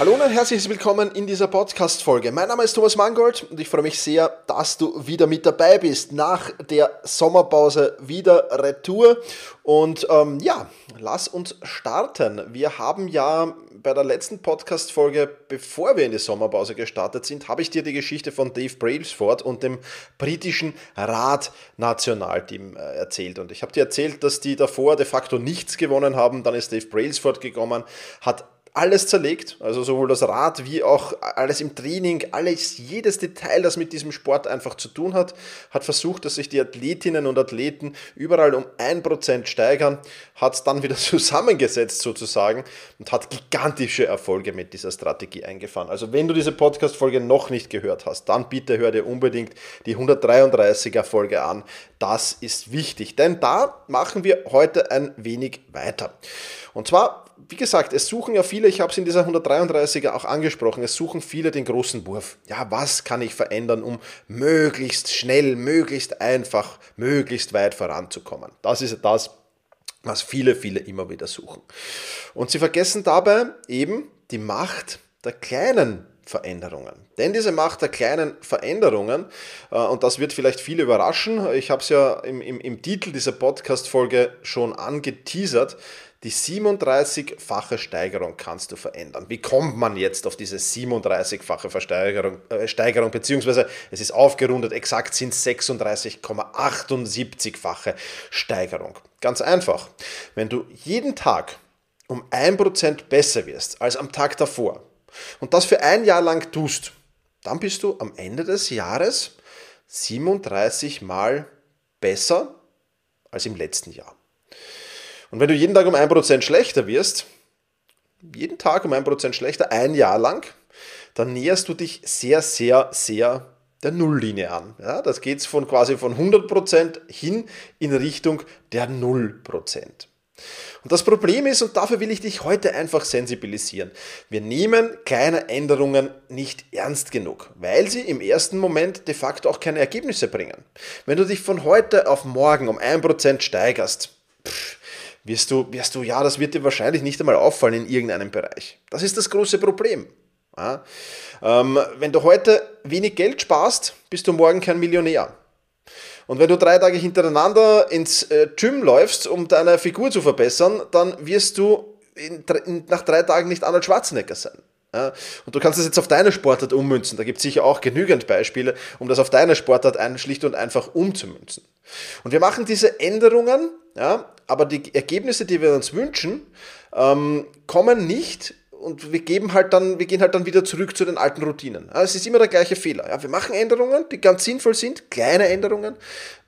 Hallo und herzlich willkommen in dieser Podcast-Folge. Mein Name ist Thomas Mangold und ich freue mich sehr, dass du wieder mit dabei bist. Nach der Sommerpause wieder Retour. Und ähm, ja, lass uns starten. Wir haben ja bei der letzten Podcast-Folge, bevor wir in die Sommerpause gestartet sind, habe ich dir die Geschichte von Dave Brailsford und dem britischen Rad-Nationalteam äh, erzählt. Und ich habe dir erzählt, dass die davor de facto nichts gewonnen haben. Dann ist Dave Brailsford gekommen, hat alles zerlegt, also sowohl das Rad wie auch alles im Training, alles, jedes Detail, das mit diesem Sport einfach zu tun hat, hat versucht, dass sich die Athletinnen und Athleten überall um ein Prozent steigern, hat es dann wieder zusammengesetzt sozusagen und hat gigantische Erfolge mit dieser Strategie eingefahren. Also wenn du diese Podcast-Folge noch nicht gehört hast, dann bitte hör dir unbedingt die 133er Folge an. Das ist wichtig, denn da machen wir heute ein wenig weiter. Und zwar wie gesagt, es suchen ja viele, ich habe es in dieser 133er auch angesprochen, es suchen viele den großen Wurf. Ja, was kann ich verändern, um möglichst schnell, möglichst einfach, möglichst weit voranzukommen? Das ist das, was viele, viele immer wieder suchen. Und sie vergessen dabei eben die Macht der kleinen Veränderungen. Denn diese Macht der kleinen Veränderungen, äh, und das wird vielleicht viele überraschen, ich habe es ja im, im, im Titel dieser Podcast-Folge schon angeteasert, die 37-fache Steigerung kannst du verändern. Wie kommt man jetzt auf diese 37-fache Versteigerung, äh, Steigerung, beziehungsweise es ist aufgerundet, exakt sind 36,78-fache Steigerung. Ganz einfach. Wenn du jeden Tag um 1% besser wirst als am Tag davor und das für ein Jahr lang tust, dann bist du am Ende des Jahres 37 Mal besser als im letzten Jahr. Und wenn du jeden Tag um 1% schlechter wirst, jeden Tag um 1% schlechter, ein Jahr lang, dann näherst du dich sehr, sehr, sehr der Nulllinie an. Ja, das geht von quasi von 100% hin in Richtung der 0%. Und das Problem ist, und dafür will ich dich heute einfach sensibilisieren, wir nehmen kleine Änderungen nicht ernst genug, weil sie im ersten Moment de facto auch keine Ergebnisse bringen. Wenn du dich von heute auf morgen um 1% steigerst, pff, wirst du, wirst du, ja, das wird dir wahrscheinlich nicht einmal auffallen in irgendeinem Bereich. Das ist das große Problem. Ja? Ähm, wenn du heute wenig Geld sparst, bist du morgen kein Millionär. Und wenn du drei Tage hintereinander ins äh, Gym läufst, um deine Figur zu verbessern, dann wirst du in, in, nach drei Tagen nicht Arnold Schwarzenegger sein. Ja, und du kannst das jetzt auf deine Sportart ummünzen. Da gibt es sicher auch genügend Beispiele, um das auf deine Sportart schlicht und einfach umzumünzen. Und wir machen diese Änderungen, ja, aber die Ergebnisse, die wir uns wünschen, ähm, kommen nicht und wir geben halt dann, wir gehen halt dann wieder zurück zu den alten Routinen. Ja, es ist immer der gleiche Fehler. Ja, wir machen Änderungen, die ganz sinnvoll sind, kleine Änderungen.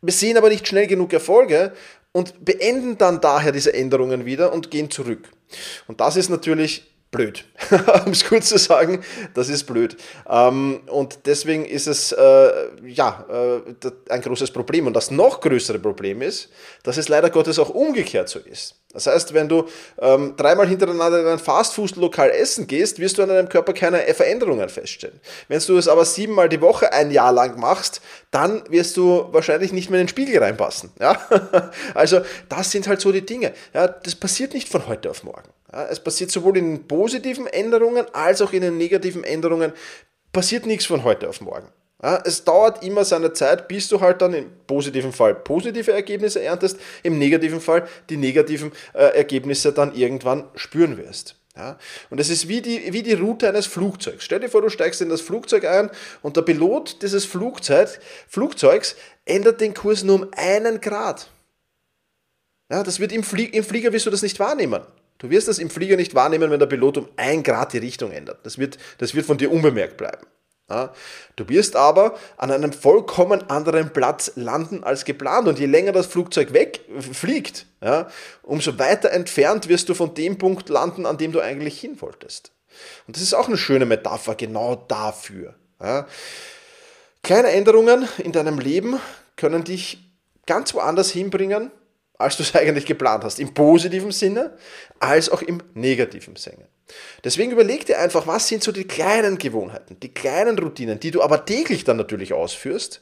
Wir sehen aber nicht schnell genug Erfolge und beenden dann daher diese Änderungen wieder und gehen zurück. Und das ist natürlich blöd. um es kurz zu sagen, das ist blöd. Ähm, und deswegen ist es äh, ja äh, ein großes Problem. Und das noch größere Problem ist, dass es leider Gottes auch umgekehrt so ist. Das heißt, wenn du ähm, dreimal hintereinander in ein Fastfood-Lokal essen gehst, wirst du an deinem Körper keine Veränderungen feststellen. Wenn du es aber siebenmal die Woche ein Jahr lang machst, dann wirst du wahrscheinlich nicht mehr in den Spiegel reinpassen. Ja? also das sind halt so die Dinge. Ja? Das passiert nicht von heute auf morgen. Ja? Es passiert sowohl in positiven Änderungen als auch in den negativen Änderungen. Passiert nichts von heute auf morgen. Es dauert immer seine Zeit, bis du halt dann im positiven Fall positive Ergebnisse erntest, im negativen Fall die negativen äh, Ergebnisse dann irgendwann spüren wirst. Ja, und es ist wie die, wie die Route eines Flugzeugs. Stell dir vor, du steigst in das Flugzeug ein und der Pilot dieses Flugzeug, Flugzeugs ändert den Kurs nur um einen Grad. Ja, das wird im, Flie im Flieger wirst du das nicht wahrnehmen. Du wirst das im Flieger nicht wahrnehmen, wenn der Pilot um ein Grad die Richtung ändert. Das wird, das wird von dir unbemerkt bleiben. Ja, du wirst aber an einem vollkommen anderen Platz landen als geplant und je länger das Flugzeug wegfliegt, ja, umso weiter entfernt wirst du von dem Punkt landen, an dem du eigentlich hin wolltest. Und das ist auch eine schöne Metapher genau dafür. Ja. Kleine Änderungen in deinem Leben können dich ganz woanders hinbringen, als du es eigentlich geplant hast. Im positiven Sinne als auch im negativen Sinne. Deswegen überleg dir einfach, was sind so die kleinen Gewohnheiten, die kleinen Routinen, die du aber täglich dann natürlich ausführst,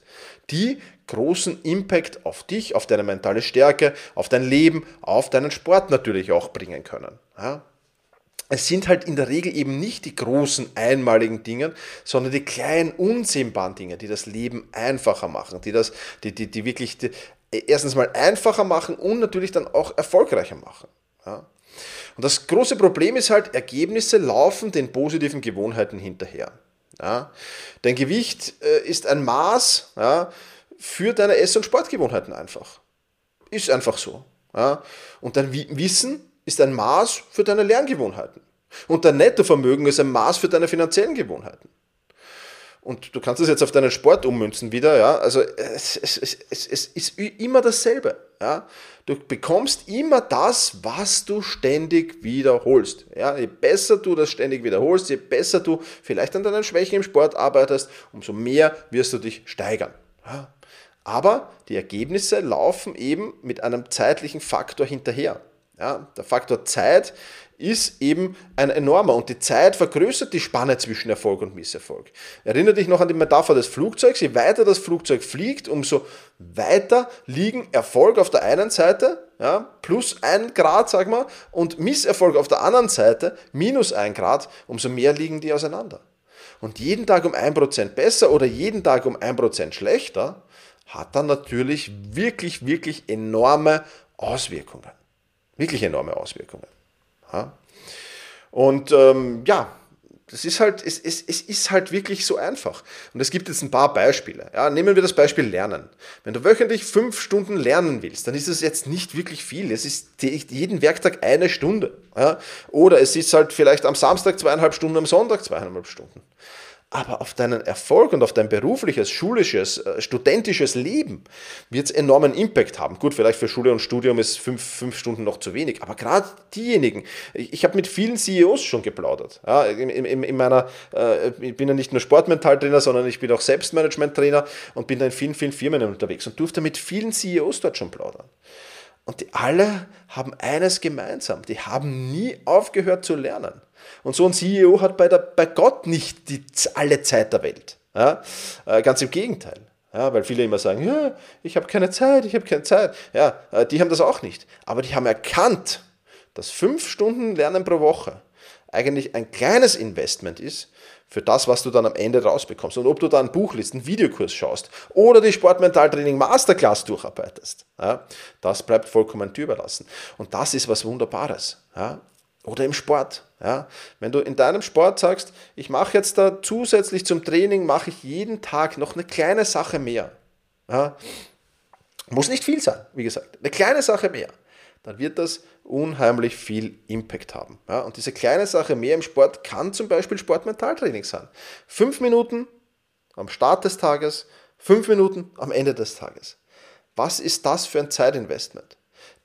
die großen Impact auf dich, auf deine mentale Stärke, auf dein Leben, auf deinen Sport natürlich auch bringen können. Ja? Es sind halt in der Regel eben nicht die großen einmaligen Dinge, sondern die kleinen unsehbaren Dinge, die das Leben einfacher machen, die das, die, die, die wirklich die, erstens mal einfacher machen und natürlich dann auch erfolgreicher machen. Ja? Und das große Problem ist halt, Ergebnisse laufen den positiven Gewohnheiten hinterher. Ja? Dein Gewicht äh, ist ein Maß ja, für deine Ess- und Sportgewohnheiten einfach. Ist einfach so. Ja? Und dein Wissen ist ein Maß für deine Lerngewohnheiten. Und dein Nettovermögen ist ein Maß für deine finanziellen Gewohnheiten. Und du kannst es jetzt auf deinen Sport ummünzen wieder, ja. Also es, es, es, es ist immer dasselbe. Ja. Du bekommst immer das, was du ständig wiederholst. Ja. Je besser du das ständig wiederholst, je besser du vielleicht an deinen Schwächen im Sport arbeitest, umso mehr wirst du dich steigern. Ja. Aber die Ergebnisse laufen eben mit einem zeitlichen Faktor hinterher. Ja, der Faktor Zeit ist eben ein enormer und die Zeit vergrößert die Spanne zwischen Erfolg und Misserfolg. Erinnere dich noch an die Metapher des Flugzeugs. Je weiter das Flugzeug fliegt, umso weiter liegen Erfolg auf der einen Seite, ja, plus ein Grad, sag mal, und Misserfolg auf der anderen Seite, minus ein Grad, umso mehr liegen die auseinander. Und jeden Tag um ein Prozent besser oder jeden Tag um ein Prozent schlechter hat dann natürlich wirklich, wirklich enorme Auswirkungen. Wirklich enorme Auswirkungen. Ja? Und ähm, ja, das ist halt, es, es, es ist halt wirklich so einfach. Und es gibt jetzt ein paar Beispiele. Ja, nehmen wir das Beispiel Lernen. Wenn du wöchentlich fünf Stunden lernen willst, dann ist es jetzt nicht wirklich viel. Es ist jeden Werktag eine Stunde. Ja? Oder es ist halt vielleicht am Samstag zweieinhalb Stunden, am Sonntag zweieinhalb Stunden aber auf deinen Erfolg und auf dein berufliches, schulisches, äh, studentisches Leben wird es enormen Impact haben. Gut, vielleicht für Schule und Studium ist fünf, fünf Stunden noch zu wenig, aber gerade diejenigen, ich, ich habe mit vielen CEOs schon geplaudert. Ja, in, in, in meiner, äh, ich bin ja nicht nur Sportmentaltrainer, sondern ich bin auch Selbstmanagement-Trainer und bin da in vielen, vielen Firmen unterwegs und durfte mit vielen CEOs dort schon plaudern. Und die alle haben eines gemeinsam, die haben nie aufgehört zu lernen. Und so ein CEO hat bei, der, bei Gott nicht die, alle Zeit der Welt. Ja? Äh, ganz im Gegenteil. Ja, weil viele immer sagen, ja, ich habe keine Zeit, ich habe keine Zeit. Ja, äh, die haben das auch nicht. Aber die haben erkannt, dass fünf Stunden Lernen pro Woche eigentlich ein kleines Investment ist für das, was du dann am Ende rausbekommst. Und ob du da ein Buch liest, einen Videokurs schaust oder die Sportmentaltraining Masterclass durcharbeitest, ja, das bleibt vollkommen dir überlassen. Und das ist was Wunderbares. Ja. Oder im Sport. Ja? Wenn du in deinem Sport sagst, ich mache jetzt da zusätzlich zum Training, mache ich jeden Tag noch eine kleine Sache mehr. Muss nicht viel sein, wie gesagt, eine kleine Sache mehr. Dann wird das unheimlich viel Impact haben. Ja? Und diese kleine Sache mehr im Sport kann zum Beispiel Sportmentaltraining sein. Fünf Minuten am Start des Tages, fünf Minuten am Ende des Tages. Was ist das für ein Zeitinvestment?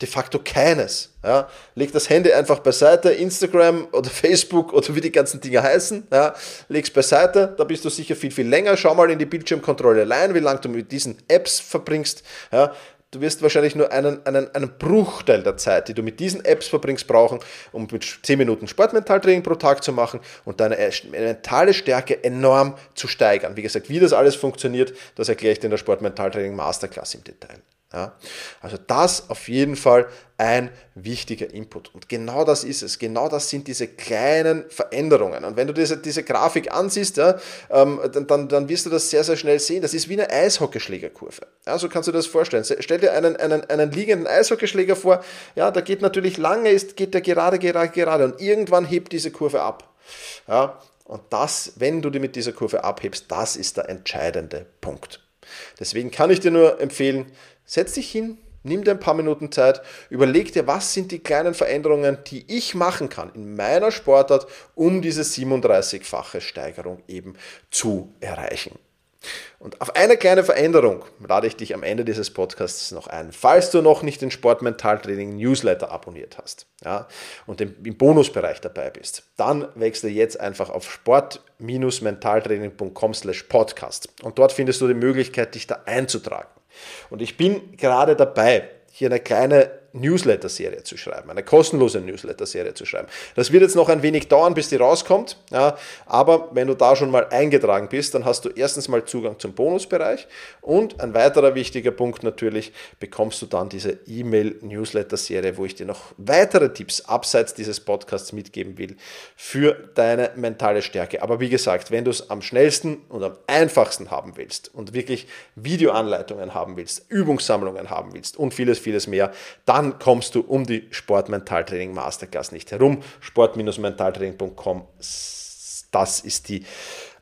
de facto keines. Ja. Leg das Handy einfach beiseite, Instagram oder Facebook oder wie die ganzen Dinge heißen, ja. leg's beiseite, da bist du sicher viel, viel länger. Schau mal in die Bildschirmkontrolle allein, wie lange du mit diesen Apps verbringst. Ja. Du wirst wahrscheinlich nur einen, einen, einen Bruchteil der Zeit, die du mit diesen Apps verbringst, brauchen, um mit 10 Minuten Sportmentaltraining pro Tag zu machen und deine mentale Stärke enorm zu steigern. Wie gesagt, wie das alles funktioniert, das erkläre ich dir in der Sportmentaltraining Masterclass im Detail. Ja? Also das auf jeden Fall ein wichtiger Input. Und genau das ist es. Genau das sind diese kleinen Veränderungen. Und wenn du diese, diese Grafik ansiehst, ja, ähm, dann, dann wirst du das sehr, sehr schnell sehen. Das ist wie eine Eishockeyschlägerkurve. Ja, so kannst du dir das vorstellen. Stell dir einen, einen, einen liegenden Eishockeyschläger vor. Ja, da geht natürlich lange, ist, geht der gerade, gerade, gerade. Und irgendwann hebt diese Kurve ab. Ja, und das, wenn du dir mit dieser Kurve abhebst, das ist der entscheidende Punkt. Deswegen kann ich dir nur empfehlen, Setz dich hin, nimm dir ein paar Minuten Zeit, überleg dir, was sind die kleinen Veränderungen, die ich machen kann in meiner Sportart, um diese 37-fache Steigerung eben zu erreichen. Und auf eine kleine Veränderung lade ich dich am Ende dieses Podcasts noch ein, falls du noch nicht den Sportmentaltraining Newsletter abonniert hast ja, und im Bonusbereich dabei bist, dann wechsle jetzt einfach auf sport-mentaltraining.com slash podcast und dort findest du die Möglichkeit, dich da einzutragen. Und ich bin gerade dabei, hier eine kleine Newsletter-Serie zu schreiben, eine kostenlose Newsletter-Serie zu schreiben. Das wird jetzt noch ein wenig dauern, bis die rauskommt, ja, aber wenn du da schon mal eingetragen bist, dann hast du erstens mal Zugang zum Bonusbereich und ein weiterer wichtiger Punkt natürlich, bekommst du dann diese E-Mail-Newsletter-Serie, wo ich dir noch weitere Tipps abseits dieses Podcasts mitgeben will für deine mentale Stärke. Aber wie gesagt, wenn du es am schnellsten und am einfachsten haben willst und wirklich Videoanleitungen haben willst, Übungssammlungen haben willst und vieles, vieles mehr, dann dann kommst du um die Sportmentaltraining Masterclass nicht herum. Sport-mentaltraining.com, das ist die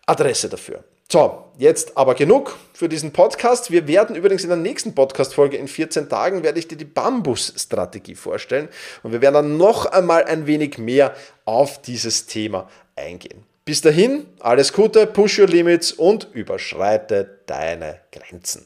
Adresse dafür. So, jetzt aber genug für diesen Podcast. Wir werden übrigens in der nächsten Podcast-Folge in 14 Tagen werde ich dir die Bambus-Strategie vorstellen und wir werden dann noch einmal ein wenig mehr auf dieses Thema eingehen. Bis dahin, alles Gute, push your limits und überschreite deine Grenzen.